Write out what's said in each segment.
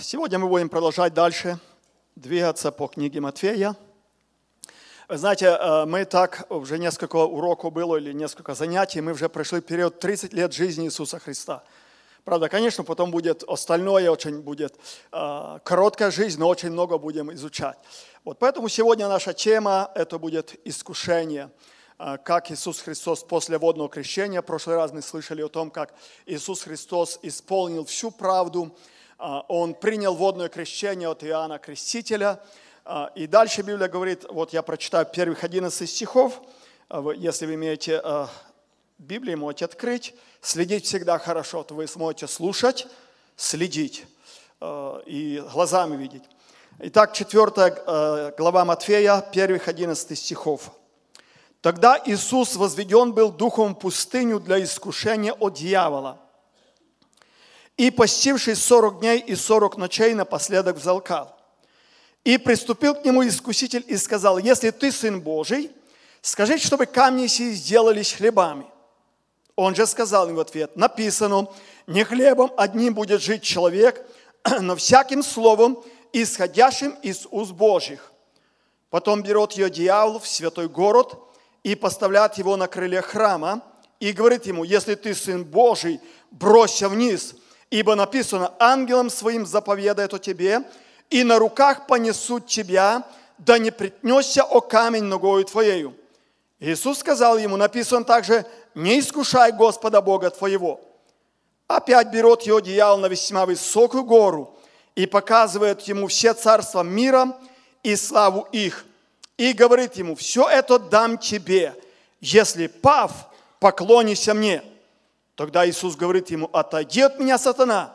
Сегодня мы будем продолжать дальше двигаться по книге Матфея. Знаете, э, мы так, уже несколько уроков было или несколько занятий, мы уже прошли период 30 лет жизни Иисуса Христа. Правда, конечно, потом будет остальное, очень будет э, короткая жизнь, но очень много будем изучать. Вот поэтому сегодня наша тема – это будет искушение э, как Иисус Христос после водного крещения. В прошлый раз мы слышали о том, как Иисус Христос исполнил всю правду, он принял водное крещение от Иоанна Крестителя. А, и дальше Библия говорит, вот я прочитаю первых 11 стихов, а, если вы имеете Библию, можете открыть. Следить всегда хорошо, то вы сможете слушать, следить и глазами видеть. Итак, 4 глава Матфея, первых 11 стихов. Тогда Иисус возведен был духом в пустыню для искушения от дьявола – и, постившись сорок дней и сорок ночей, напоследок взалкал. И приступил к нему искуситель и сказал, если ты сын Божий, скажи, чтобы камни сии сделались хлебами. Он же сказал им в ответ, написано, не хлебом одним будет жить человек, но всяким словом, исходящим из уст Божьих. Потом берет ее дьявол в святой город и поставляет его на крыле храма и говорит ему, если ты сын Божий, бросься вниз – Ибо написано, ангелом своим заповедает о тебе, и на руках понесут тебя, да не притнесся о камень ногою твоею. Иисус сказал ему, написано также, не искушай Господа Бога твоего. Опять берет его дьявол на весьма высокую гору и показывает ему все царства мира и славу их. И говорит ему, все это дам тебе, если пав, поклонися мне. Тогда Иисус говорит ему, отойди от меня, сатана,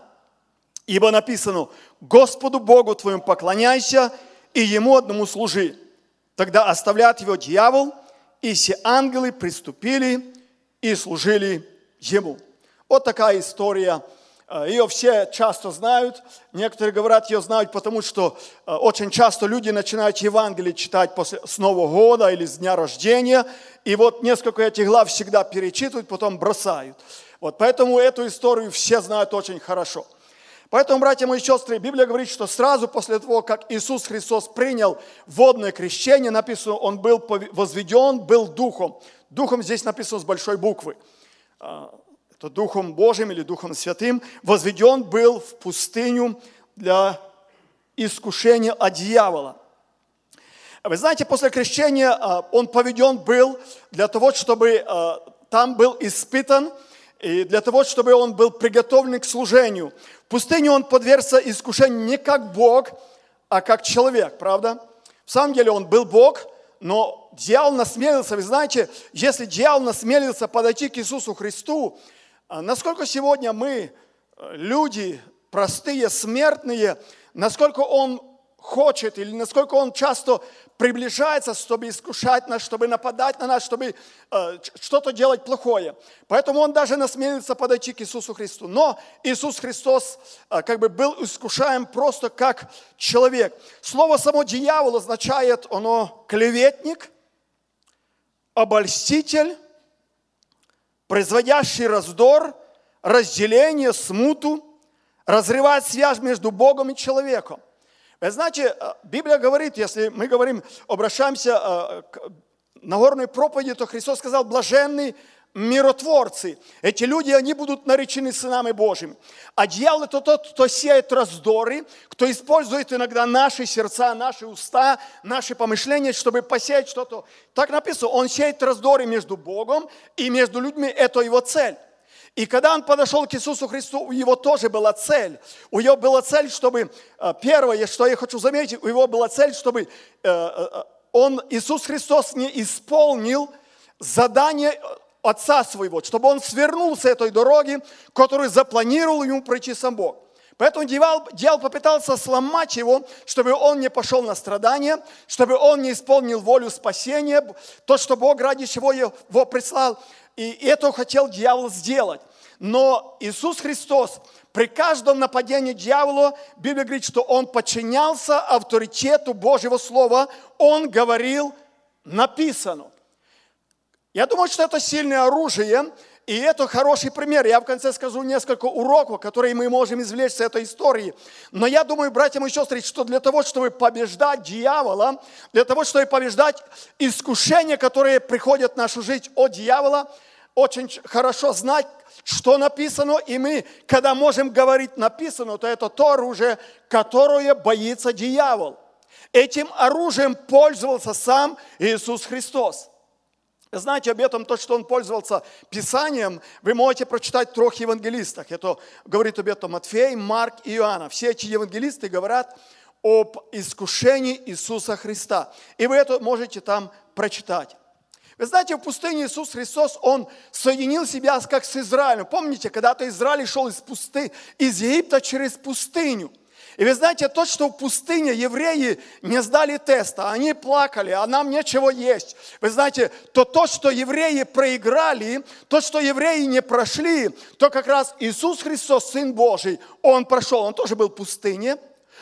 ибо написано, Господу Богу твоему поклоняйся и Ему одному служи. Тогда оставляет его дьявол, и все ангелы приступили и служили Ему. Вот такая история. Э, ее все часто знают. Некоторые говорят, ее знают, потому что э, очень часто люди начинают Евангелие читать после, с Нового года или с дня рождения. И вот несколько этих глав всегда перечитывают, потом бросают. Вот поэтому эту историю все знают очень хорошо. Поэтому, братья мои сестры, Библия говорит, что сразу после того, как Иисус Христос принял водное крещение, написано, Он был возведен, был Духом. Духом здесь написано с большой буквы. А, это Духом Божьим или Духом Святым. Возведен был в пустыню для искушения от дьявола. Вы знаете, после крещения а, он поведен был для того, чтобы а, там был испытан и для того, чтобы он был приготовлен к служению. В пустыне он подвергся искушению не как Бог, а как человек, правда? В самом деле он был Бог, но дьявол насмелился. Вы знаете, если дьявол насмелился подойти к Иисусу Христу, а насколько сегодня мы, э, люди, простые, смертные, насколько он хочет или насколько он часто приближается, чтобы искушать нас, чтобы нападать на нас, чтобы э, что-то делать плохое. Поэтому он даже насмелится подойти к Иисусу Христу. Но Иисус Христос э, как бы был искушаем просто как человек. Слово само дьявол означает, оно клеветник, обольститель, производящий раздор, разделение, смуту, разрывать связь между Богом и человеком. Вы знаете, э, Библия говорит, если мы говорим, обращаемся э, к Нагорной проповеди, то Христос сказал, блаженные миротворцы. Эти люди, они будут наречены сынами Божьими. А дьявол это тот, кто сеет раздоры, кто использует иногда наши сердца, наши уста, наши помышления, чтобы посеять что-то. Так написано, он сеет раздоры между Богом и между людьми, это его цель. И когда он подошел к Иисусу Христу, у него тоже была цель. У него была цель, чтобы, э, первое, что я хочу заметить, у него была цель, чтобы э, э, он, Иисус Христос не исполнил задание Отца своего, чтобы он свернул с этой дороги, которую запланировал ему пройти сам Бог. Поэтому дьявол, дьявол попытался сломать его, чтобы он не пошел на страдания, чтобы он не исполнил волю спасения, то, что Бог ради чего его прислал. И это хотел дьявол сделать. Но Иисус Христос при каждом нападении дьявола, Библия говорит, что он подчинялся авторитету Божьего Слова. Он говорил, написано. Я думаю, что это сильное оружие, И это хороший пример. Я в конце скажу несколько уроков, которые мы можем извлечь с этой истории. Но я думаю, братья и сестры, что для того, чтобы побеждать дьявола, для того, чтобы побеждать искушения, которые приходят в нашу жизнь от дьявола, очень хорошо знать, что написано, и мы, когда можем говорить написано, то это то оружие, которое боится дьявол. Этим оружием пользовался сам Иисус Христос. Знаете об этом, то, что он пользовался Писанием, вы можете прочитать в трех евангелистах. Это говорит об этом Матфей, Марк и Иоанна. Все эти евангелисты говорят об искушении Иисуса Христа. И вы это можете там прочитать. Вы знаете, в пустыне Иисус Христос, Он соединил себя как с Израилем. Помните, когда-то Израиль шел из, пусты, из Египта через пустыню – и вы знаете, то, что в пустыне евреи не сдали теста, они плакали, а нам нечего есть. Вы знаете, то то, что евреи проиграли, то, что евреи не прошли, то как раз Иисус Христос, Сын Божий, Он прошел, Он тоже был в пустыне,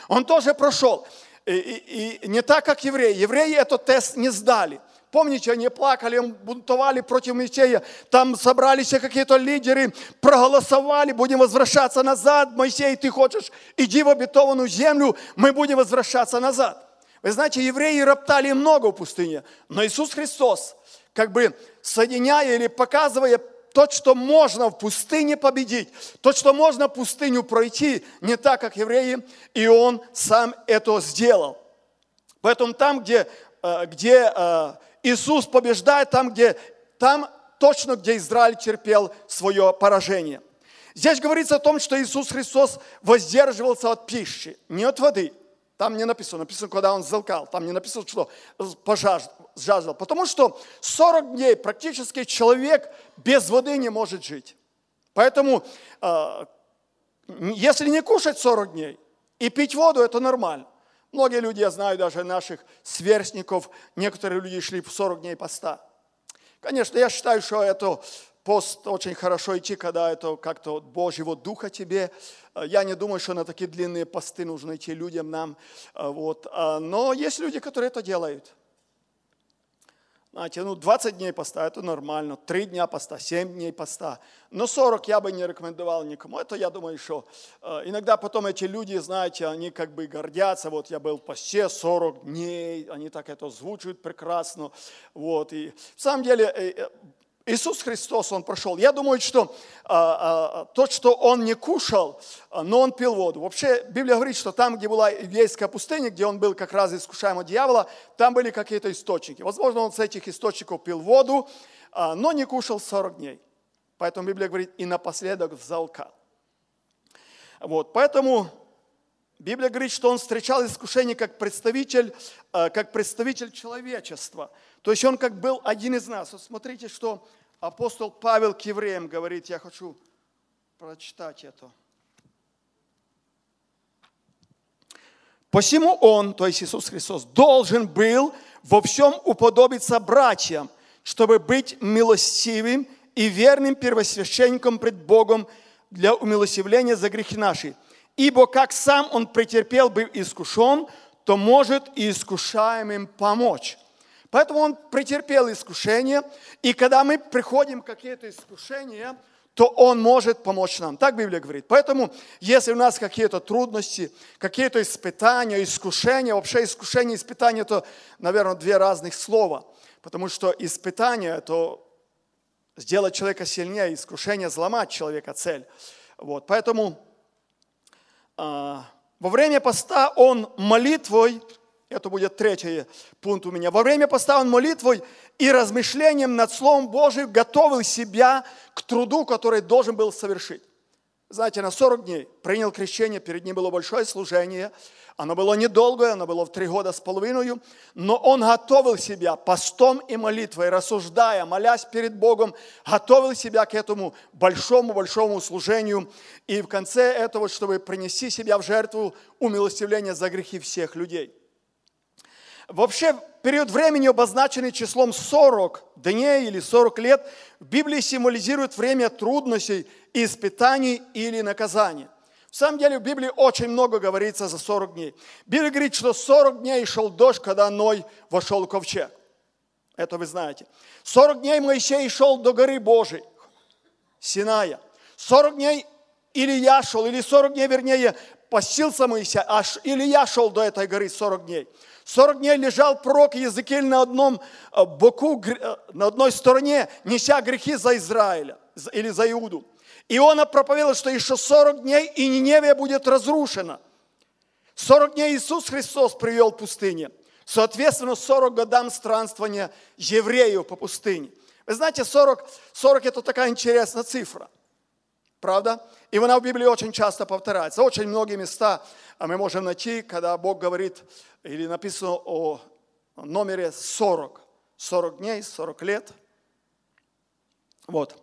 Он тоже прошел. И, и, и не так, как евреи. Евреи этот тест не сдали – Помните, они плакали, бунтовали против Моисея. Там собрались какие-то лидеры, проголосовали, будем возвращаться назад. Моисей, ты хочешь, иди в обетованную землю, мы будем возвращаться назад. Вы знаете, евреи роптали много в пустыне, но Иисус Христос, как бы соединяя или показывая то, что можно в пустыне победить, то, что можно пустыню пройти, не так, как евреи, и Он сам это сделал. Поэтому там, где, э, где э, Иисус побеждает там, где, там точно, где Израиль терпел свое поражение. Здесь говорится о том, что Иисус Христос воздерживался от пищи, не от воды. Там не написано, написано, когда он залкал, там не написано, что пожаждал. Потому что 40 дней практически человек без воды не может жить. Поэтому, э, если не кушать 40 дней и пить воду, это нормально. Многие люди, я знаю даже наших сверстников, некоторые люди шли в 40 дней поста. Конечно, я считаю, что это пост очень хорошо идти, когда это как-то от Божьего Духа тебе. Я не думаю, что на такие длинные посты нужно идти людям нам. Вот. Но есть люди, которые это делают. Знаете, ну 20 дней поста – это нормально, 3 дня поста, 7 дней поста. Но 40 я бы не рекомендовал никому. Это, я думаю, что э, иногда потом эти люди, знаете, они как бы гордятся. Вот я был в посте 40 дней, они так это звучат прекрасно. Вот. И в самом деле э, э, Иисус Христос, Он прошел. Я думаю, что а, а, то, что Он не кушал, а, но Он пил воду. Вообще, Библия говорит, что там, где была Иудейская пустыня, где Он был как раз искушаем от дьявола, там были какие-то источники. Возможно, Он с этих источников пил воду, а, но не кушал 40 дней. Поэтому Библия говорит, и напоследок взалкал. Вот, поэтому Библия говорит, что он встречал искушение как представитель, а, как представитель человечества – то есть он как был один из нас. Вот смотрите, что апостол Павел к евреям говорит. Я хочу прочитать это. Посему он, то есть Иисус Христос, должен был во всем уподобиться братьям, чтобы быть милостивым и верным первосвященником пред Богом для умилосtivления за грехи наши. Ибо как сам он претерпел, был искушен, то может и искушаемым помочь. Поэтому он претерпел искушение, и когда мы приходим к какие-то искушения, то Он может помочь нам. Так Библия говорит. Поэтому, если у нас какие-то трудности, какие-то испытания, искушения, вообще искушение и испытание – это, наверное, две разных слова. Потому что испытание – это сделать человека сильнее, искушение – взломать человека цель. Вот, поэтому а, во время поста он молитвой это будет третий пункт у меня. Во время поста он молитвой и размышлением над Словом Божьим готовил себя к труду, который должен был совершить. Знаете, на 40 дней принял крещение, перед ним было большое служение. Оно было недолгое, оно было в три года с половиной, но он готовил себя постом и молитвой, рассуждая, молясь перед Богом, готовил себя к этому большому-большому служению. И в конце этого, чтобы принести себя в жертву умилостивления за грехи всех людей – Вообще, период времени, обозначенный числом 40 дней или 40 лет, в Библии символизирует время трудностей, испытаний или наказания. В самом деле в Библии очень много говорится за 40 дней. Библия говорит, что 40 дней шел дождь, когда Ной вошел в ковчег. Это вы знаете. 40 дней Моисей шел до горы Божией. Синая. 40 дней Илья шел, или 40 дней, вернее, постился Моисей, а Илья шел до этой горы 40 дней. 40 дней лежал пророк Езекииль на одном э, боку, э, на одной стороне, неся грехи за Израиля или за Иуду. И он проповедовал, что еще 40 дней, и Ниневия будет разрушена. 40 дней Иисус Христос привел в пустыне. Соответственно, 40 годам странствования евреев по пустыне. Вы знаете, 40, 40 это такая интересная цифра. Правда? И она в Библии очень часто повторяется. Очень многие места а мы можем найти, когда Бог говорит, или написано о номере 40. 40 дней, 40 лет. Вот.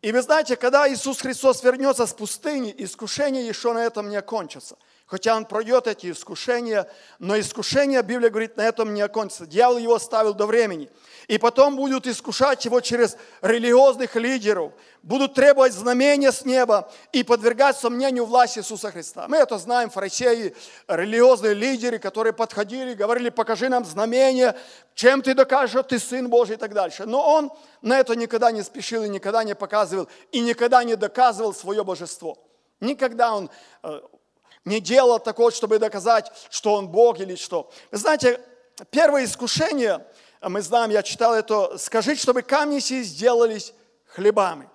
И вы знаете, когда Иисус Христос вернется с пустыни, искушение еще на этом не окончится. Хотя он пройдет эти искушения, но искушение, Библия говорит, на этом не окончится. Дьявол его оставил до времени. И потом будут искушать его через религиозных лидеров, будут требовать знамения с неба и подвергать сомнению власть Иисуса Христа. Мы это знаем, фарисеи, религиозные лидеры, которые подходили, говорили, покажи нам знамение, чем ты докажешь, что ты Сын Божий и так дальше. Но он на это никогда не спешил и никогда не показывал, и никогда не доказывал свое божество. Никогда он э, не делал такого, чтобы доказать, что он Бог или что. Вы знаете, первое искушение, мы знаем, я читал это, скажите, чтобы камни сии сделались хлебами.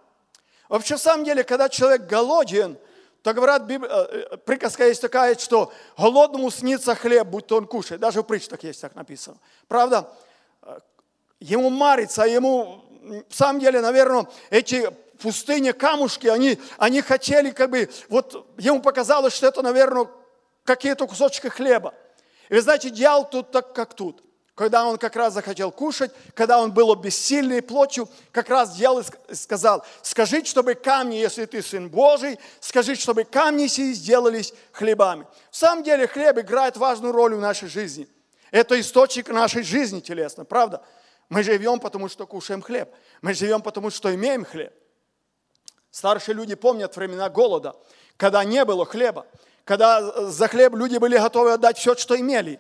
Вообще, в самом деле, когда человек голоден, то говорят, э, э, приказка есть такая, что голодному снится хлеб, будь то он кушает. Даже в притчах есть так написано. Правда? Э, ему марится, а ему, в самом деле, наверное, эти пустыне камушки, они, они хотели как бы, вот ему показалось, что это, наверное, какие-то кусочки хлеба. И вы знаете, дьявол тут так, как тут. Когда он как раз захотел кушать, когда он был бессильный плотью, как раз дьявол сказал, скажи, чтобы камни, если ты Сын Божий, скажи, чтобы камни сии сделались хлебами. В самом деле хлеб играет важную роль в нашей жизни. Это источник нашей жизни телесной, правда? Мы живем, потому что кушаем хлеб. Мы живем, потому что имеем хлеб. Старшие люди помнят времена голода, когда не было хлеба, когда за хлеб люди были готовы отдать все, что имели.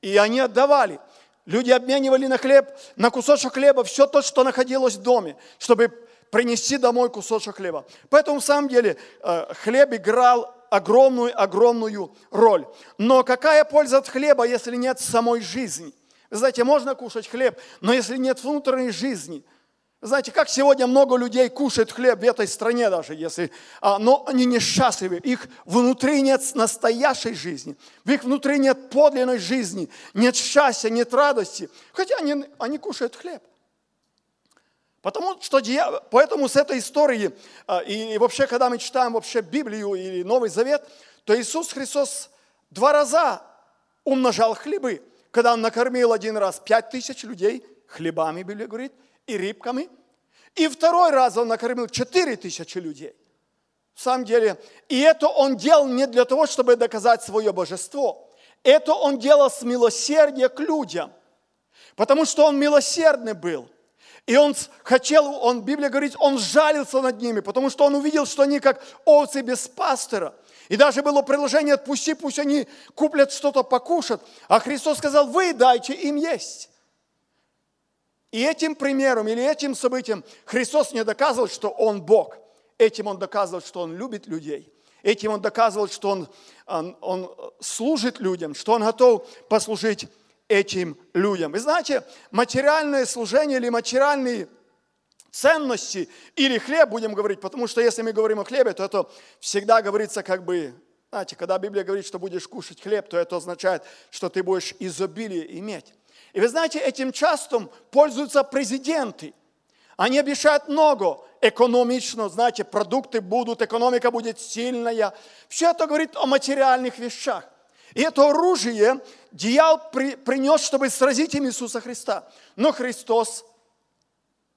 И они отдавали. Люди обменивали на хлеб, на кусочек хлеба все то, что находилось в доме, чтобы принести домой кусочек хлеба. Поэтому, в самом деле, э, хлеб играл огромную-огромную роль. Но какая польза от хлеба, если нет самой жизни? Вы знаете, можно кушать хлеб, но если нет внутренней жизни – знаете, как сегодня много людей кушают хлеб в этой стране даже, если, а, но они несчастливы. Их внутри нет настоящей жизни, в их внутри нет подлинной жизни, нет счастья, нет радости, хотя они, они кушают хлеб. Потому что поэтому с этой истории, а, и, и вообще, когда мы читаем вообще Библию или Новый Завет, то Иисус Христос два раза умножал хлебы. Когда Он накормил один раз пять тысяч людей хлебами, Библия говорит – и рыбками. И второй раз он накормил 4 тысячи людей. В самом деле, и это он делал не для того, чтобы доказать свое божество. Это он делал с милосердия к людям. Потому что он милосердный был. И он хотел, он, Библия говорит, он жалился над ними, потому что он увидел, что они как овцы без пастора. И даже было предложение, отпусти, пусть они куплят что-то покушать. А Христос сказал, вы дайте им есть. И этим примером или этим событием Христос не доказывал, что Он Бог. Этим Он доказывал, что Он любит людей. Этим Он доказывал, что Он, он, он служит людям, что Он готов послужить этим людям. Вы знаете, материальное служение или материальные ценности или хлеб, будем говорить, потому что если мы говорим о хлебе, то это всегда говорится как бы, знаете, когда Библия говорит, что будешь кушать хлеб, то это означает, что ты будешь изобилие иметь. И вы знаете, этим часто пользуются президенты. Они обещают много, экономично, знаете, продукты будут, экономика будет сильная. Все это говорит о материальных вещах. И это оружие дьявол при, принес, чтобы сразить им Иисуса Христа. Но Христос,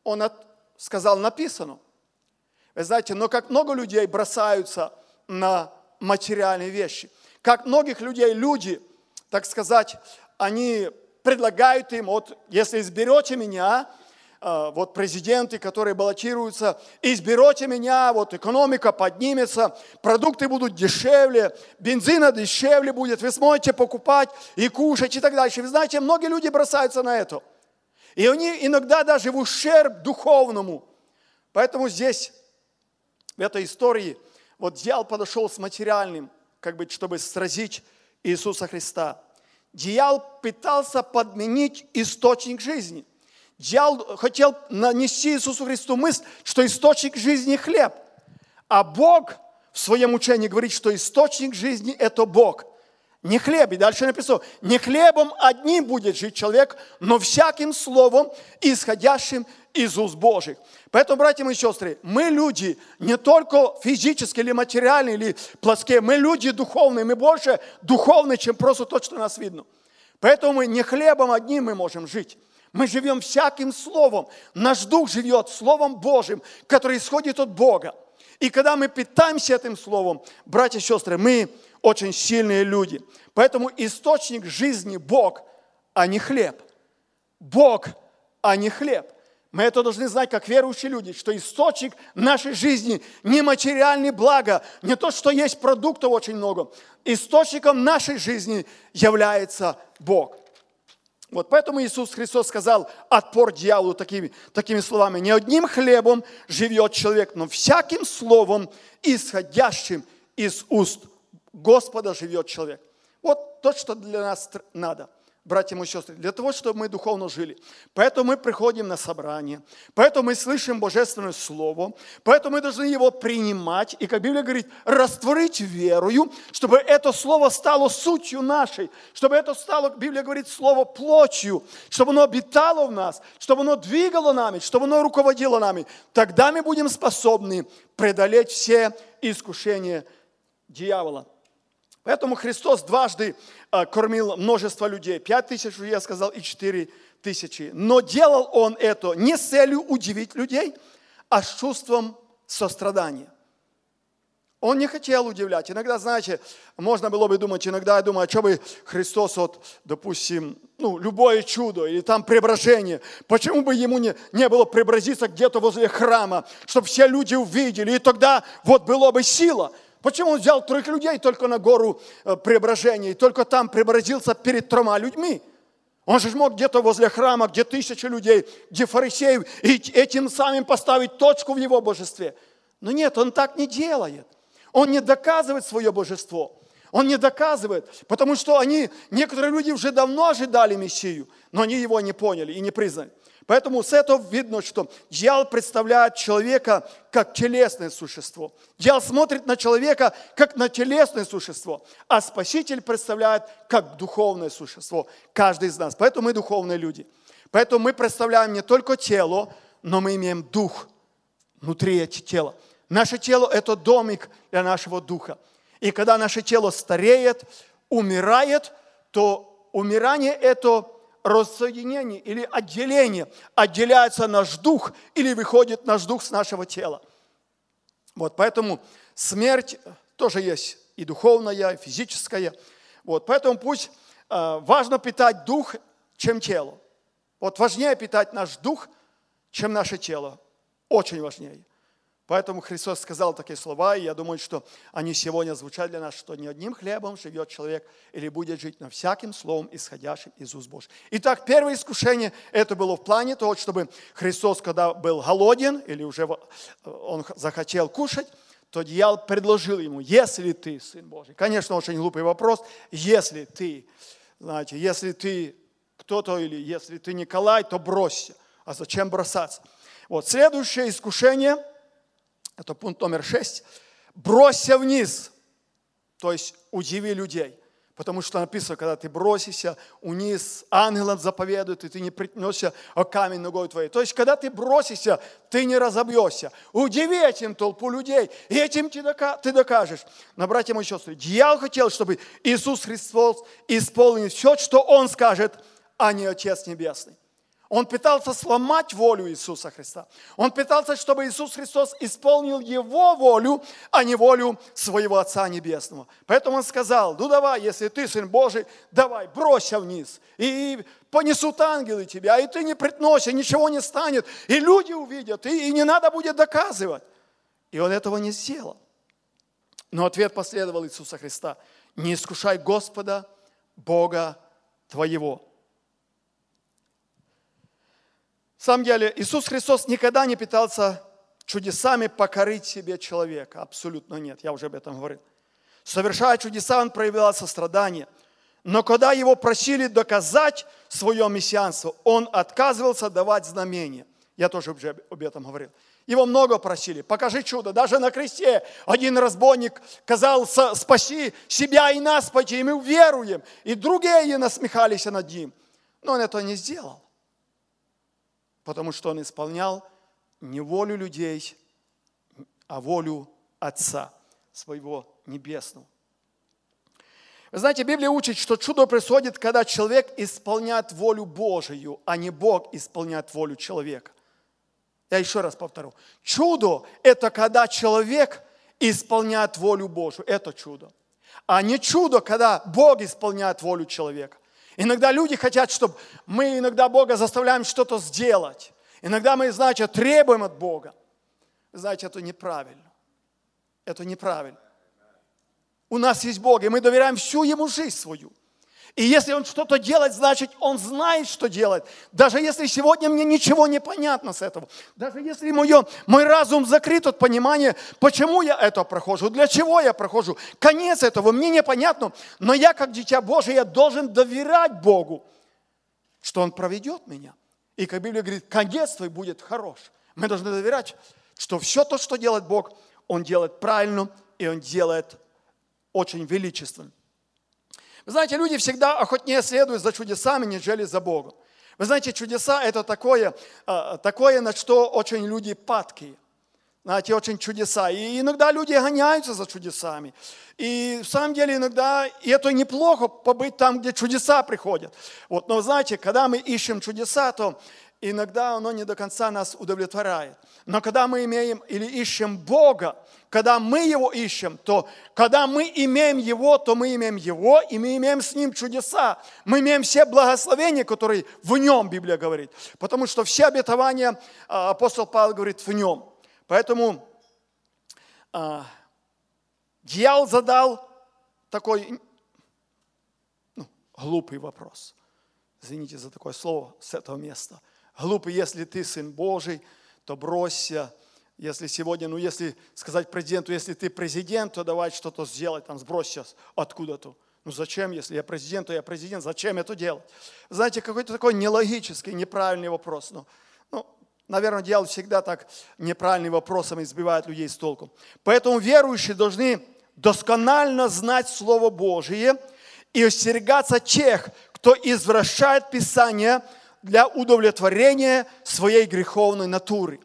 Он от, сказал, написано. Вы знаете, но как много людей бросаются на материальные вещи. Как многих людей люди, так сказать, они предлагают им, вот если изберете меня, э, вот президенты, которые баллотируются, изберете меня, вот экономика поднимется, продукты будут дешевле, бензина дешевле будет, вы сможете покупать и кушать и так дальше. Вы знаете, многие люди бросаются на это. И они иногда даже в ущерб духовному. Поэтому здесь в этой истории вот дьявол подошел с материальным, как бы, чтобы сразить Иисуса Христа. Дьявол пытался подменить источник жизни. Дьявол хотел нанести Иисусу Христу мысль, что источник жизни – хлеб. А Бог в своем учении говорит, что источник жизни – это Бог. Не хлеб. И дальше написано, не хлебом одним будет жить человек, но всяким словом, исходящим из уст Божьих. Поэтому, братья и сестры, мы люди не только физически или материальные, или плоские, мы люди духовные, мы больше духовные, чем просто то, что нас видно. Поэтому мы не хлебом одним мы можем жить. Мы живем всяким словом. Наш дух живет Словом Божьим, который исходит от Бога. И когда мы питаемся этим Словом, братья и сестры, мы очень сильные люди. Поэтому источник жизни Бог, а не хлеб. Бог, а не хлеб. Мы это должны знать, как верующие люди, что источник нашей жизни не материальные блага, не то, что есть продуктов очень много. Источником нашей жизни является Бог. Вот поэтому Иисус Христос сказал отпор дьяволу такими, такими словами. Не одним хлебом живет человек, но всяким словом, исходящим из уст Господа живет человек. Вот то, что для нас надо – братья и сестры, для того, чтобы мы духовно жили. Поэтому мы приходим на собрание, поэтому мы слышим Божественное Слово, поэтому мы должны его принимать и, как Библия говорит, растворить верою, чтобы это Слово стало сутью нашей, чтобы это стало, Библия говорит, Слово плотью, чтобы оно обитало в нас, чтобы оно двигало нами, чтобы оно руководило нами. Тогда мы будем способны преодолеть все искушения дьявола. Поэтому Христос дважды а, кормил множество людей. Пять тысяч, я сказал, и четыре тысячи. Но делал он это не с целью удивить людей, а с чувством сострадания. Он не хотел удивлять. Иногда, знаете, можно было бы думать, иногда я думаю, а что бы Христос, вот, допустим, ну, любое чудо или там преображение, почему бы ему не, не было преобразиться где-то возле храма, чтобы все люди увидели, и тогда вот было бы сила. Почему он взял трех людей только на гору э, преображения, и только там преобразился перед тремя людьми? Он же мог где-то возле храма, где тысячи людей, где фарисеев, и этим самым поставить точку в его божестве. Но нет, он так не делает. Он не доказывает свое божество. Он не доказывает, потому что они, некоторые люди уже давно ожидали Мессию, но они его не поняли и не признали. Поэтому с этого видно, что дьявол представляет человека как телесное существо. Дьявол смотрит на человека как на телесное существо, а Спаситель представляет как духовное существо. Каждый из нас. Поэтому мы духовные люди. Поэтому мы представляем не только тело, но мы имеем дух внутри тела. Наше тело – это домик для нашего духа. И когда наше тело стареет, умирает, то умирание – это рассоединение или отделение. Отделяется наш дух или выходит наш дух с нашего тела. Вот, поэтому смерть тоже есть и духовная, и физическая. Вот, поэтому пусть э, важно питать дух, чем тело. Вот важнее питать наш дух, чем наше тело. Очень важнее. Поэтому Христос сказал такие слова, и я думаю, что они сегодня звучат для нас, что не одним хлебом живет человек или будет жить, но всяким словом, исходящим из уст Божьих. Итак, первое искушение, это было в плане того, чтобы Христос, когда был голоден, или уже он захотел кушать, то дьявол предложил ему, если ты Сын Божий. Конечно, очень глупый вопрос, если ты, знаете, если ты кто-то или если ты Николай, то бросься. А зачем бросаться? Вот следующее искушение – это пункт номер шесть. Бросься вниз, то есть удиви людей. Потому что написано, когда ты бросишься вниз, ангелам заповедует, и ты не притнешься о камень ногой твоей. То есть, когда ты бросишься, ты не разобьешься. Удиви этим толпу людей, и этим ты докажешь. Но, братья мои сестры, дьявол хотел, чтобы Иисус Христос исполнил все, что Он скажет, а не Отец Небесный. Он пытался сломать волю Иисуса Христа. Он пытался, чтобы Иисус Христос исполнил его волю, а не волю своего Отца Небесного. Поэтому он сказал, ну давай, если ты Сын Божий, давай, бросься вниз. И понесут ангелы тебя, и ты не предносишь, ничего не станет. И люди увидят, и, и не надо будет доказывать. И он этого не сделал. Но ответ последовал Иисуса Христа. Не искушай Господа, Бога твоего. На самом деле, Иисус Христос никогда не пытался чудесами покорить себе человека. Абсолютно нет, я уже об этом говорил. Совершая чудеса, он проявлял сострадание. Но когда его просили доказать свое мессианство, он отказывался давать знамения. Я тоже уже об этом говорил. Его много просили, покажи чудо. Даже на кресте один разбойник казался спаси себя и нас пойти, и мы веруем. И другие насмехались над ним. Но он этого не сделал, потому что он исполнял не волю людей, а волю Отца своего Небесного. Вы знаете, Библия учит, что чудо происходит, когда человек исполняет волю Божию, а не Бог исполняет волю человека. Я еще раз повторю. Чудо – это когда человек исполняет волю Божию. Это чудо. А не чудо, когда Бог исполняет волю человека. Иногда люди хотят, чтобы мы иногда Бога заставляем что-то сделать. Иногда мы, значит, требуем от Бога. Знаете, это неправильно. Это неправильно. У нас есть Бог, и мы доверяем всю Ему жизнь свою – и если он что-то делает, значит, он знает, что делает. Даже если сегодня мне ничего не понятно с этого. Даже если мое, мой разум закрыт от понимания, почему я это прохожу, для чего я прохожу. Конец этого мне непонятно. Но я, как дитя Божие, я должен доверять Богу, что Он проведет меня. И как Библия говорит, конец твой будет хорош. Мы должны доверять, что все то, что делает Бог, Он делает правильно, и Он делает очень величественно. Вы знаете, люди всегда охотнее следуют за чудесами, нежели за Богом. Вы знаете, чудеса – это такое, а, такое, на что очень люди падкие. Знаете, очень чудеса. И иногда люди гоняются за чудесами. И в самом деле иногда, и это неплохо, побыть там, где чудеса приходят. Вот, но знаете, когда мы ищем чудеса, то иногда оно не до конца нас удовлетворяет. Но когда мы имеем или ищем Бога, когда мы Его ищем, то когда мы имеем Его, то мы имеем Его, и мы имеем с Ним чудеса. Мы имеем все благословения, которые в Нем, Библия говорит. Потому что все обетования, а, апостол Павел говорит, в Нем. Поэтому а, дьявол задал такой ну, глупый вопрос. Извините за такое слово с этого места – Глупый, если ты сын Божий, то бросься. Если сегодня, ну если сказать президенту, если ты президент, то давай что-то сделать, там сбросься откуда-то. Ну зачем, если я президент, то я президент, зачем это делать? Знаете, какой-то такой нелогический, неправильный вопрос. Ну, ну, наверное, дьявол всегда так неправильными вопросами избивает людей с толку. Поэтому верующие должны досконально знать Слово Божие и остерегаться тех, кто извращает Писание – для удовлетворения своей греховной натуры.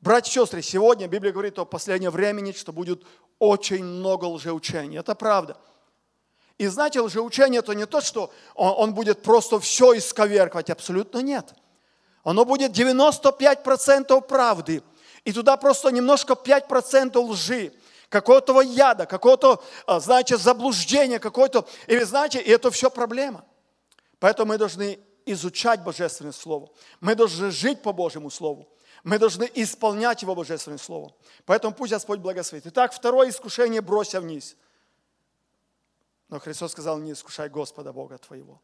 Братья и сестры, сегодня Библия говорит о последнем времени, что будет очень много лжеучений. Это правда. И знаете, лжеучение это не то, что он, будет просто все исковеркивать. Абсолютно нет. Оно будет 95% правды. И туда просто немножко 5% лжи какого-то яда, какого-то, а, знаете, заблуждения, какое-то... Или знаете, и это все проблема. Поэтому мы должны изучать Божественное Слово. Мы должны жить по Божьему Слову. Мы должны исполнять Его Божественное Слово. Поэтому пусть Господь благословит. Итак, второе искушение бросься вниз. Но Христос сказал, не искушай Господа Бога твоего.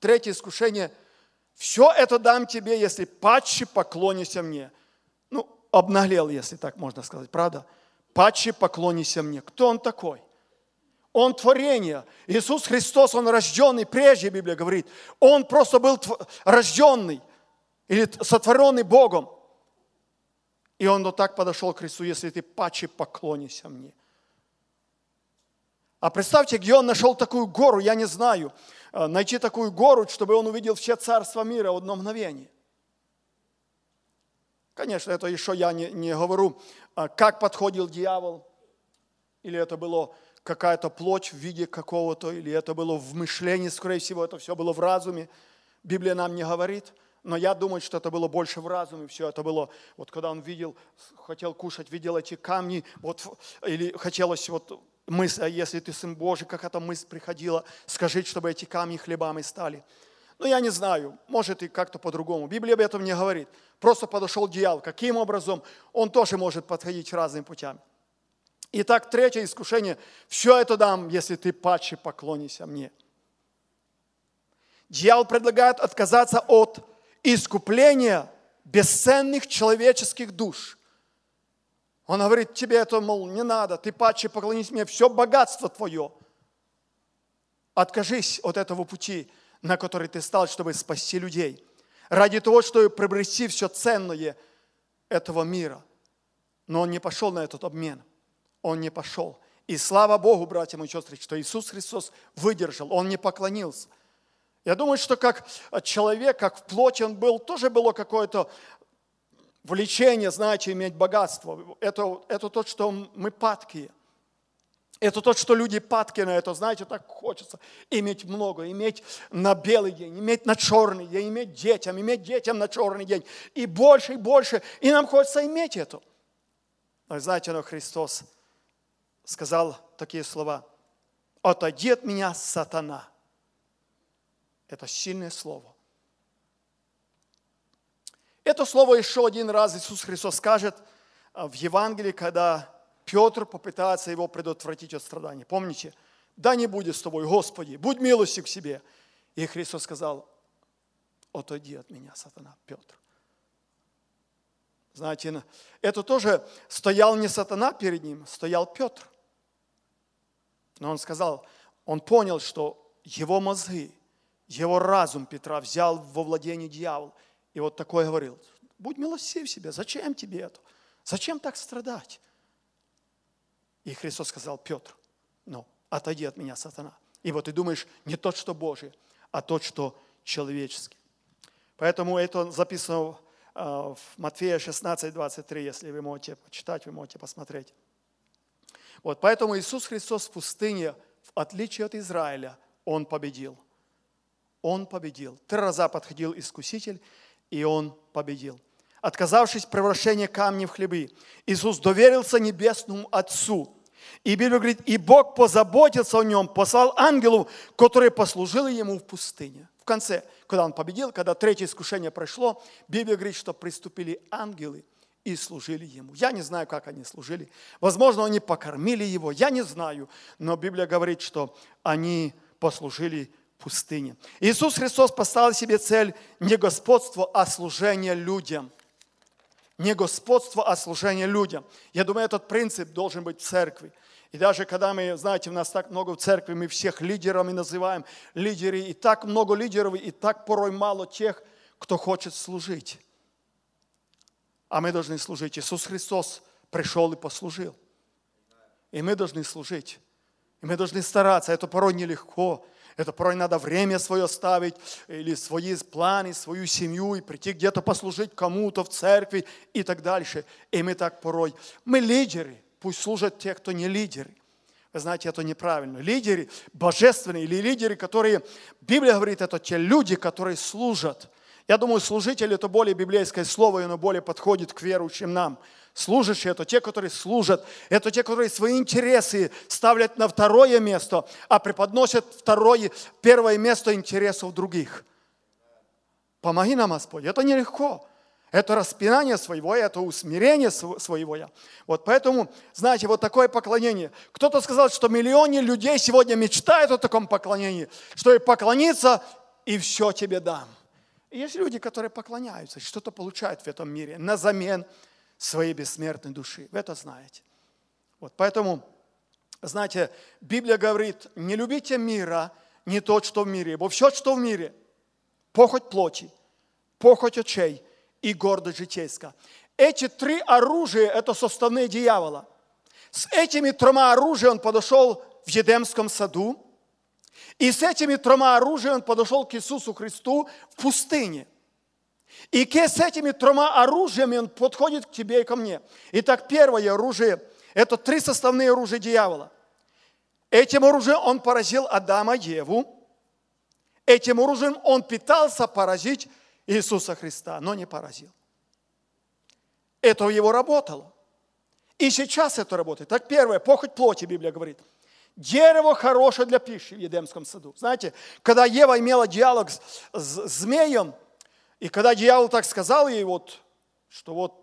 Третье искушение. Все это дам тебе, если паче поклонишься мне. Ну, обнаглел, если так можно сказать, правда? Паче поклонишься мне. Кто он такой? Он творение. Иисус Христос, Он рожденный, прежде Библия говорит. Он просто был рожденный или сотворенный Богом. И Он вот так подошел к Христу, если ты паче поклонишься мне. А представьте, где он нашел такую гору, я не знаю. Э, найти такую гору, чтобы он увидел все царства мира в одно мгновение. Конечно, это еще я не, не говорю, э, как подходил дьявол, или это было какая-то плоть в виде какого-то, или это было в мышлении, скорее всего, это все было в разуме. Библия нам не говорит, но я думаю, что это было больше в разуме, все это было, вот когда он видел, хотел кушать, видел эти камни, вот, или хотелось вот мысль, а если ты сын Божий, как эта мысль приходила, скажи, чтобы эти камни хлебами стали. Ну, я не знаю, может и как-то по-другому. Библия об этом не говорит. Просто подошел дьявол. Каким образом? Он тоже может подходить разными путями. Итак, третье искушение. Все это дам, если ты паче поклонишься мне. Дьявол предлагает отказаться от искупления бесценных человеческих душ. Он говорит, тебе это, мол, не надо, ты паче поклонись мне, все богатство твое. Откажись от этого пути, на который ты стал, чтобы спасти людей. Ради того, чтобы приобрести все ценное этого мира. Но он не пошел на этот обмен. Он не пошел. И слава Богу, братья и сестры, что Иисус Христос выдержал, Он не поклонился. Я думаю, что как человек, как в плоти он был, тоже было какое-то влечение, знаете, иметь богатство. Это, это то, что мы падкие. Это то, что люди падки на это, знаете, так хочется иметь много, иметь на белый день, иметь на черный день, иметь детям, иметь детям на черный день. И больше, и больше. И нам хочется иметь это. Но знаете, но Христос сказал такие слова. «Отойди от меня, сатана». Это сильное слово. Это слово еще один раз Иисус Христос скажет а, в Евангелии, когда Петр попытается его предотвратить от страданий. Помните? Да не будет с тобой, Господи, будь милостив к себе. И Христос сказал, отойди от меня, сатана, Петр. Знаете, это тоже стоял не сатана перед ним, стоял Петр. Но он сказал, он понял, что его мозги, его разум Петра взял во владение дьявол. И вот такое говорил, будь милостив себе, зачем тебе это? Зачем так страдать? И Христос сказал, Петр, ну, отойди от меня, сатана. И вот ты думаешь, не тот, что Божий, а тот, что человеческий. Поэтому это записано э, в Матфея 16, 23, если вы можете почитать, вы можете посмотреть. Вот, поэтому Иисус Христос в пустыне, в отличие от Израиля, Он победил. Он победил. Три раза подходил искуситель, и Он победил. Отказавшись превращения камней в хлебы, Иисус доверился Небесному Отцу. И Библия говорит, и Бог позаботился о нем, послал ангелу, который послужил ему в пустыне. В конце, когда он победил, когда третье искушение прошло, Библия говорит, что приступили ангелы – и служили ему. Я не знаю, как они служили. Возможно, они покормили его, я не знаю. Но Библия говорит, что они послужили пустыне. Иисус Христос поставил себе цель не господство, а служение людям. Не господство, а служение людям. Я думаю, этот принцип должен быть в церкви. И даже когда мы, знаете, у нас так много в церкви, мы всех лидерами называем, лидеры, и так много лидеров, и так порой мало тех, кто хочет служить а мы должны служить. Иисус Христос пришел и послужил. И мы должны служить. И мы должны стараться. Это порой нелегко. Это порой надо время свое ставить, или свои планы, свою семью, и прийти где-то послужить кому-то в церкви и так дальше. И мы так порой. Мы лидеры. Пусть служат те, кто не лидеры. Вы знаете, это неправильно. Лидеры божественные или лидеры, которые, Библия говорит, это те люди, которые служат – я думаю, служитель – это более библейское слово, и оно более подходит к верующим нам. Служащие – это те, которые служат, это те, которые свои интересы ставят на второе место, а преподносят второе, первое место интересов других. Помоги нам, Господь. Это нелегко. Это распинание своего, это усмирение своего я. Вот поэтому, знаете, вот такое поклонение. Кто-то сказал, что миллионы людей сегодня мечтают о таком поклонении, что и поклониться, и все тебе дам. Есть люди, которые поклоняются, что-то получают в этом мире на замен своей бессмертной души. Вы это знаете. Вот, поэтому, знаете, Библия говорит, не любите мира, не то, что в мире, ибо все, что в мире, похоть плоти, похоть очей и гордость житейская. Эти три оружия – это составные дьявола. С этими тремя оружиями он подошел в Едемском саду, и с этими тремя оружиями он подошел к Иисусу Христу в пустыне. И с этими тремя оружиями он подходит к тебе и ко мне. Итак, первое оружие – это три составные оружия дьявола. Этим оружием он поразил Адама, Еву. Этим оружием он пытался поразить Иисуса Христа, но не поразил. Это его работало. И сейчас это работает. Так первое, похоть плоти, Библия говорит – Дерево хорошее для пищи в Едемском саду. Знаете, когда Ева имела диалог с, с змеем, и когда дьявол так сказал ей, вот, что вот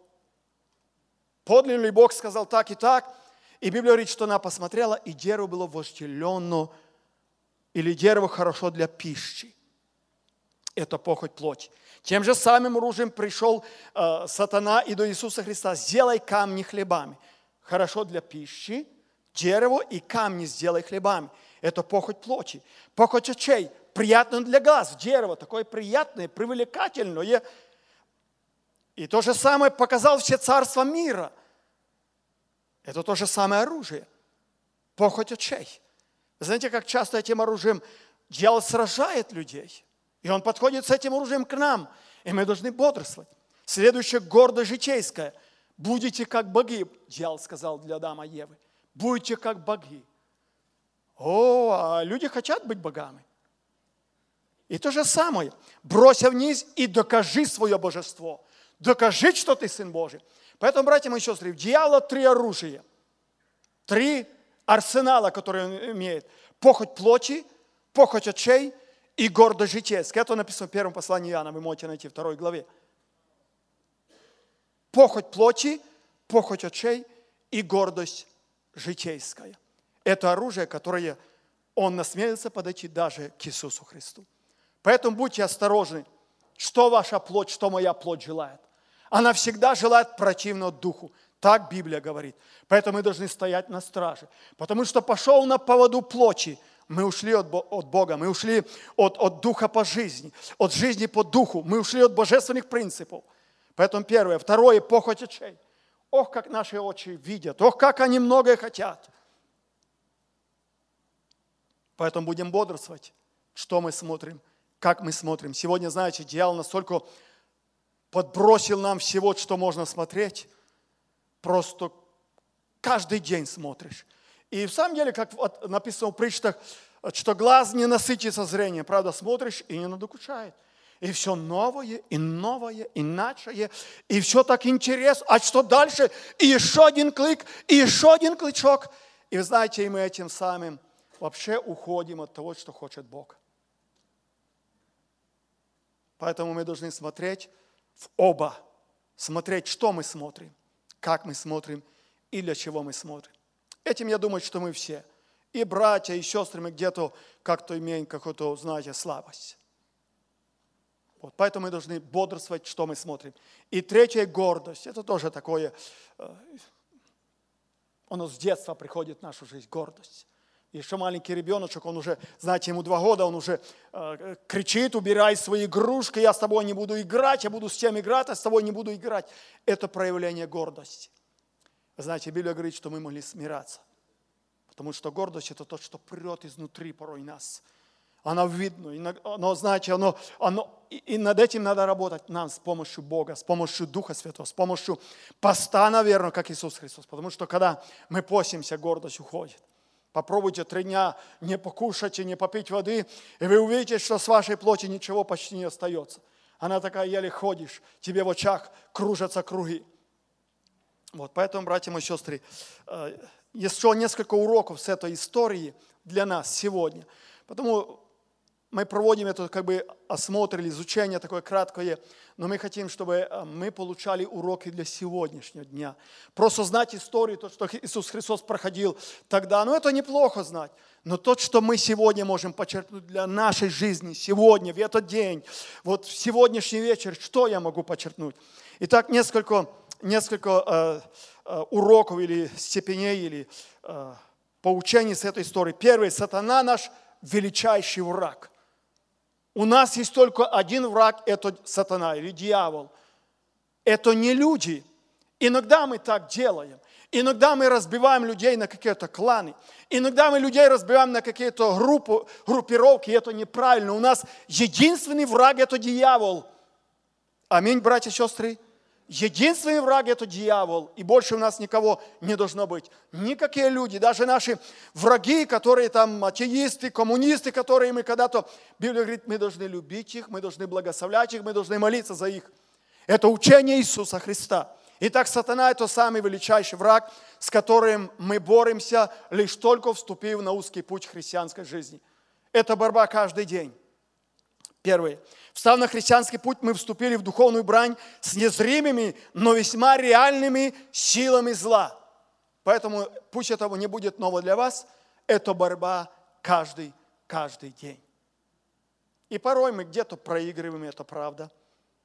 подлинный Бог сказал так и так, и Библия говорит, что она посмотрела, и дерево было вожделенно, или дерево хорошо для пищи. Это похоть плоти. Тем же самым оружием пришел э, сатана и до Иисуса Христа. Сделай камни хлебами. Хорошо для пищи, дерево и камни сделай хлебами. Это похоть плоти. Похоть очей. Приятно для глаз. Дерево такое приятное, привлекательное. И то же самое показал все царства мира. Это то же самое оружие. Похоть очей. Знаете, как часто этим оружием дьявол сражает людей. И он подходит с этим оружием к нам. И мы должны бодрствовать. Следующее гордо житейское. Будете как боги, дьявол сказал для Адама Евы. Будете как боги. О, а люди хотят быть богами. И то же самое. Бросься вниз и докажи свое божество. Докажи, что ты Сын Божий. Поэтому, братья мои сестры, у дьявола три оружия. Три арсенала, которые он имеет. Похоть плоти, похоть очей и гордость житейская. Это написано в первом послании Иоанна, вы можете найти в второй главе. Похоть плоти, похоть очей и гордость житейская. Это оружие, которое он насмелился подойти даже к Иисусу Христу. Поэтому будьте осторожны, что ваша плоть, что моя плоть желает. Она всегда желает противного духу. Так Библия говорит. Поэтому мы должны стоять на страже. Потому что пошел на поводу плоти, мы ушли от Бога, мы ушли от, от духа по жизни, от жизни по духу, мы ушли от божественных принципов. Поэтому первое. Второе, похоть очей. Ох, как наши очи видят, ох, как они многое хотят. Поэтому будем бодрствовать, что мы смотрим, как мы смотрим. Сегодня, знаете, дьявол настолько подбросил нам всего, что можно смотреть, просто каждый день смотришь. И в самом деле, как написано в притчах, что глаз не насытится зрением. Правда, смотришь и не надокучает. И все новое, и новое, иначе, и все так интересно. А что дальше? И еще один клик, и еще один кличок. И вы знаете, мы этим самым вообще уходим от того, что хочет Бог. Поэтому мы должны смотреть в оба. Смотреть, что мы смотрим, как мы смотрим и для чего мы смотрим. Этим я думаю, что мы все. И братья, и сестры, мы где-то как-то имеем какую-то, знаете, слабость. Вот, поэтому мы должны бодрствовать, что мы смотрим. И третья – гордость. Это тоже такое, э, оно с детства приходит в нашу жизнь, гордость. Еще маленький ребеночек, он уже, знаете, ему два года, он уже э, кричит, убирай свои игрушки, я с тобой не буду играть, я буду с тем играть, а с тобой не буду играть. Это проявление гордости. Знаете, Библия говорит, что мы могли смираться. Потому что гордость – это то, что прет изнутри порой нас. Она видно, но, знаете, оно, оно, и над этим надо работать нам с помощью Бога, с помощью Духа Святого, с помощью поста, наверное, как Иисус Христос. Потому что когда мы постимся, гордость уходит. Попробуйте три дня не покушать и не попить воды, и вы увидите, что с вашей плоти ничего почти не остается. Она такая, еле ходишь, тебе в очах кружатся круги. Вот, поэтому, братья и сестры, э, еще несколько уроков с этой истории для нас сегодня. Потому мы проводим это как бы осмотр или изучение такое краткое, но мы хотим, чтобы э, мы получали уроки для сегодняшнего дня. Просто знать историю, то, что Иисус Христос проходил тогда, ну это неплохо знать. Но то, что мы сегодня можем подчеркнуть для нашей жизни, сегодня, в этот день, вот в сегодняшний вечер, что я могу подчеркнуть? Итак, несколько несколько э, э, уроков или степеней, или э, поучений с этой историей. Первый, сатана наш величайший враг. У нас есть только один враг, это сатана или дьявол. Это не люди. Иногда мы так делаем. Иногда мы разбиваем людей на какие-то кланы. Иногда мы людей разбиваем на какие-то группы, группировки, это неправильно. У нас единственный враг – это дьявол. Аминь, братья и сестры. Единственный враг – это дьявол, и больше у нас никого не должно быть. Никакие люди, даже наши враги, которые там атеисты, коммунисты, которые мы когда-то, Библия говорит, мы должны любить их, мы должны благословлять их, мы должны молиться за их. Это учение Иисуса Христа. Итак, сатана – это самый величайший враг, с которым мы боремся, лишь только вступив на узкий путь христианской жизни. Это борьба каждый день. Первое. Встав на христианский путь, мы вступили в духовную брань с незримыми, но весьма реальными силами зла. Поэтому пусть этого не будет ново для вас. Это борьба каждый, каждый день. И порой мы где-то проигрываем, это правда.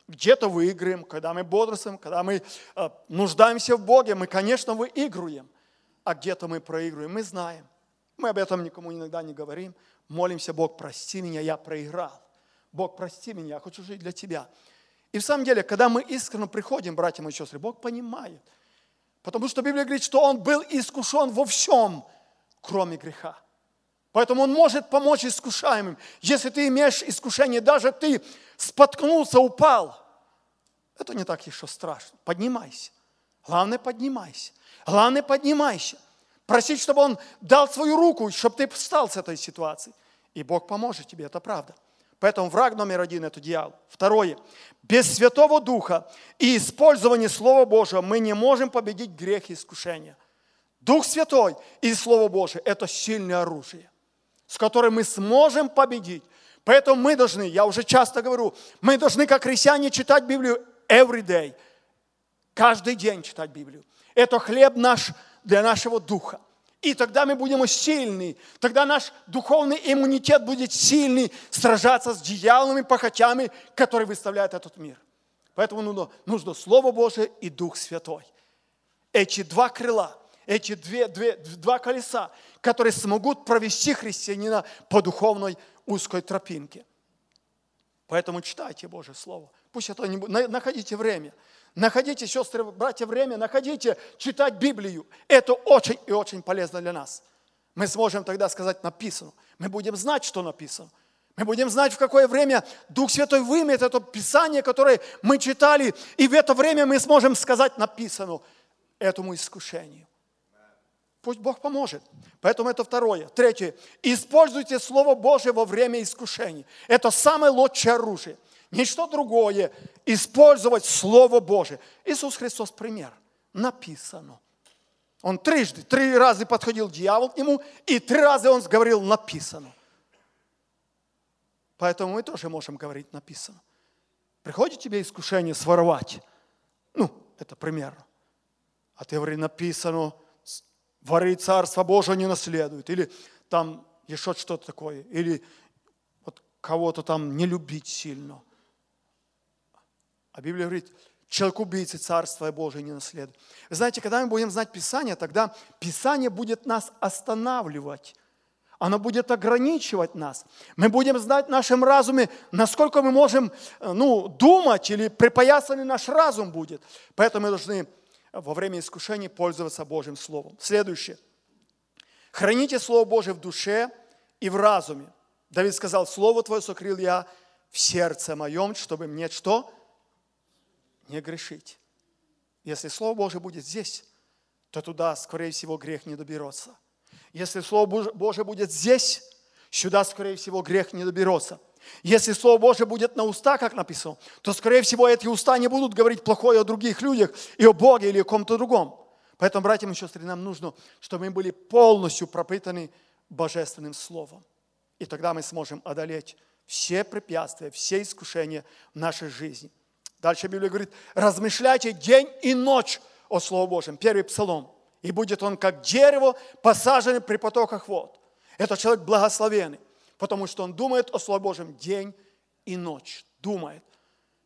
Где-то выигрываем, когда мы бодрствуем, когда мы э, нуждаемся в Боге, мы, конечно, выигрываем. А где-то мы проигрываем, мы знаем. Мы об этом никому иногда не говорим. Молимся, Бог, прости меня, я проиграл. Бог, прости меня, я хочу жить для Тебя. И в самом деле, когда мы искренне приходим, братья и сестры, Бог понимает. Потому что Библия говорит, что Он был искушен во всем, кроме греха. Поэтому Он может помочь искушаемым. Если ты имеешь искушение, даже ты споткнулся, упал, это не так еще страшно. Поднимайся. Главное, поднимайся. Главное, поднимайся. Просить, чтобы Он дал свою руку, чтобы ты встал с этой ситуации. И Бог поможет тебе, это правда. Поэтому враг номер один – это дьявол. Второе. Без Святого Духа и использования Слова Божьего мы не можем победить грех и искушение. Дух Святой и Слово Божие – это сильное оружие, с которым мы сможем победить. Поэтому мы должны, я уже часто говорю, мы должны, как христиане, читать Библию every day. Каждый день читать Библию. Это хлеб наш для нашего духа. И тогда мы будем сильны. Тогда наш духовный иммунитет будет сильный сражаться с дьяволами, похотями, которые выставляют этот мир. Поэтому нужно, нужно Слово Божие и Дух Святой. Эти два крыла, эти две, две, два колеса, которые смогут провести христианина по духовной узкой тропинке. Поэтому читайте Божье Слово. Пусть это не будет. Находите время. Находите, сестры, братья, время, находите читать Библию. Это очень и очень полезно для нас. Мы сможем тогда сказать написано. Мы будем знать, что написано. Мы будем знать, в какое время Дух Святой вымет это Писание, которое мы читали, и в это время мы сможем сказать написано этому искушению. Пусть Бог поможет. Поэтому это второе. Третье. Используйте Слово Божие во время искушений. Это самое лучшее оружие ничто другое, использовать Слово Божие. Иисус Христос пример. Написано. Он трижды, три раза подходил дьявол к нему, и три раза он говорил написано. Поэтому мы тоже можем говорить написано. Приходит тебе искушение своровать. Ну, это пример. А ты говоришь, написано, воры Царство Божие не наследуют. Или там еще что-то такое. Или вот кого-то там не любить сильно. А Библия говорит, человек убийцы Царство Божие не наследует. Вы знаете, когда мы будем знать Писание, тогда Писание будет нас останавливать. Оно будет ограничивать нас. Мы будем знать в нашем разуме, насколько мы можем э, ну, думать или припоясанный наш разум будет. Поэтому мы должны во время искушений пользоваться Божьим Словом. Следующее. Храните Слово Божие в душе и в разуме. Давид сказал, Слово Твое сокрыл я в сердце моем, чтобы мне что? Не грешить. Если Слово Божие будет здесь, то туда, скорее всего, грех не доберется. Если Слово Божие будет здесь, сюда, скорее всего, грех не доберется. Если Слово Божие будет на уста, как написано, то, скорее всего, эти уста не будут говорить плохое о других людях и о Боге или о ком-то другом. Поэтому, братья и сестры, нам нужно, чтобы мы были полностью пропитаны Божественным Словом. И тогда мы сможем одолеть все препятствия, все искушения в нашей жизни. Дальше Библия говорит, размышляйте день и ночь о Слове Божьем. Первый псалом. И будет он как дерево, посаженное при потоках вод. Это человек благословенный, потому что он думает о Слове Божьем день и ночь. Думает.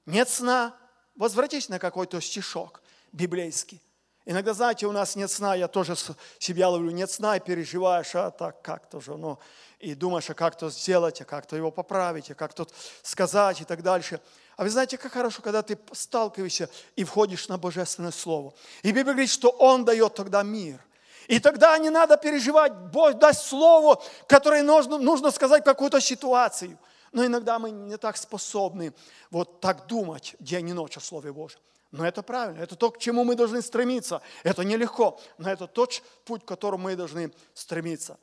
Нет сна, возвратись на какой-то стишок библейский. Иногда, знаете, у нас нет сна, я тоже себя ловлю, нет сна и переживаешь, а так как-то же, ну, и думаешь, а как то сделать, а как-то его поправить, а как тут сказать и так дальше. А вы знаете, как хорошо, когда ты сталкиваешься и входишь на Божественное Слово. И Библия говорит, что Он дает тогда мир. И тогда не надо переживать, Бог даст слово, которое нужно, нужно сказать какую-то ситуацию. Но иногда мы не так способны вот так думать день и ночь о Слове Божьем. Но это правильно, это то, к чему мы должны стремиться. Это нелегко, но это тот путь, к которому мы должны стремиться.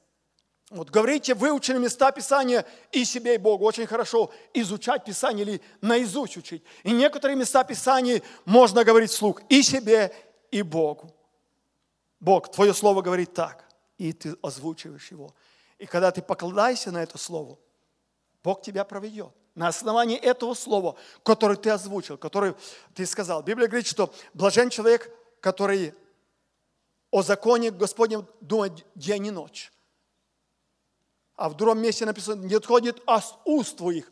Вот говорите выучили места Писания и себе, и Богу. Очень хорошо изучать Писание или наизусть учить. И некоторые места Писания можно говорить вслух и себе, и Богу. Бог, Твое Слово говорит так, и ты озвучиваешь его. И когда ты покладаешься на это Слово, Бог тебя проведет. На основании этого Слова, которое ты озвучил, которое ты сказал. Библия говорит, что блажен человек, который о законе Господнем думает день и ночь. А в другом месте написано, не отходит от уст твоих.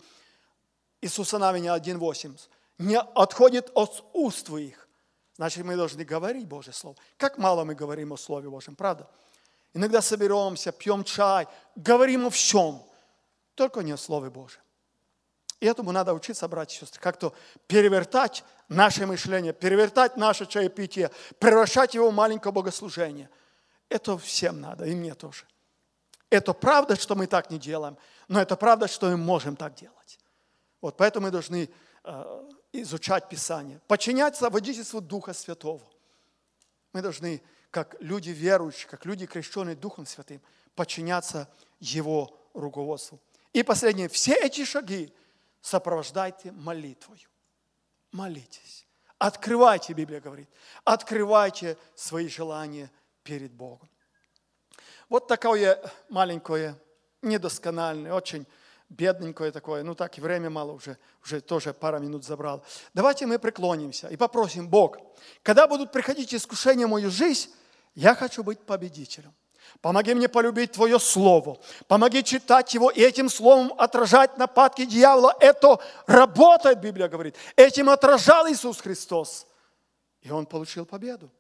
Иисуса Навиня 1.8. Не отходит от уст твоих. Значит, мы должны говорить Божье Слово. Как мало мы говорим о Слове Божьем, правда? Иногда соберемся, пьем чай, говорим о всем, только не о Слове Божьем. И этому надо учиться, братья и сестры, как-то перевертать наше мышление, перевертать наше чаепитие, превращать его в маленькое богослужение. Это всем надо, и мне тоже. Это правда, что мы так не делаем, но это правда, что мы можем так делать. Вот поэтому мы должны э, изучать Писание, подчиняться водительству Духа Святого. Мы должны, как люди верующие, как люди крещенные Духом Святым, подчиняться Его руководству. И последнее, все эти шаги сопровождайте молитвою. Молитесь. Открывайте, Библия говорит, открывайте свои желания перед Богом. Вот такое маленькое, недоскональное, очень бедненькое такое, ну так и время мало уже, уже тоже пара минут забрал. Давайте мы преклонимся и попросим Бог, когда будут приходить искушения в мою жизнь, я хочу быть победителем. Помоги мне полюбить Твое Слово. Помоги читать его и этим Словом отражать нападки дьявола. Это работает, Библия говорит. Этим отражал Иисус Христос. И он получил победу.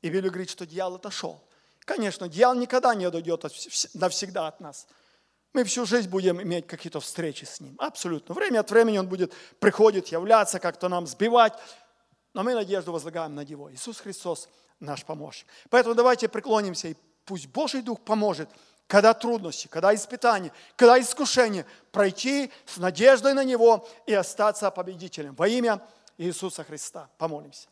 И Библия говорит, что дьявол отошел. Конечно, дьявол никогда не отойдет навсегда от нас. Мы всю жизнь будем иметь какие-то встречи с ним. Абсолютно. Время от времени он будет приходить, являться, как-то нам сбивать. Но мы надежду возлагаем на Него. Иисус Христос наш помощник. Поэтому давайте преклонимся и пусть Божий Дух поможет, когда трудности, когда испытания, когда искушения, пройти с надеждой на Него и остаться победителем. Во имя Иисуса Христа. Помолимся.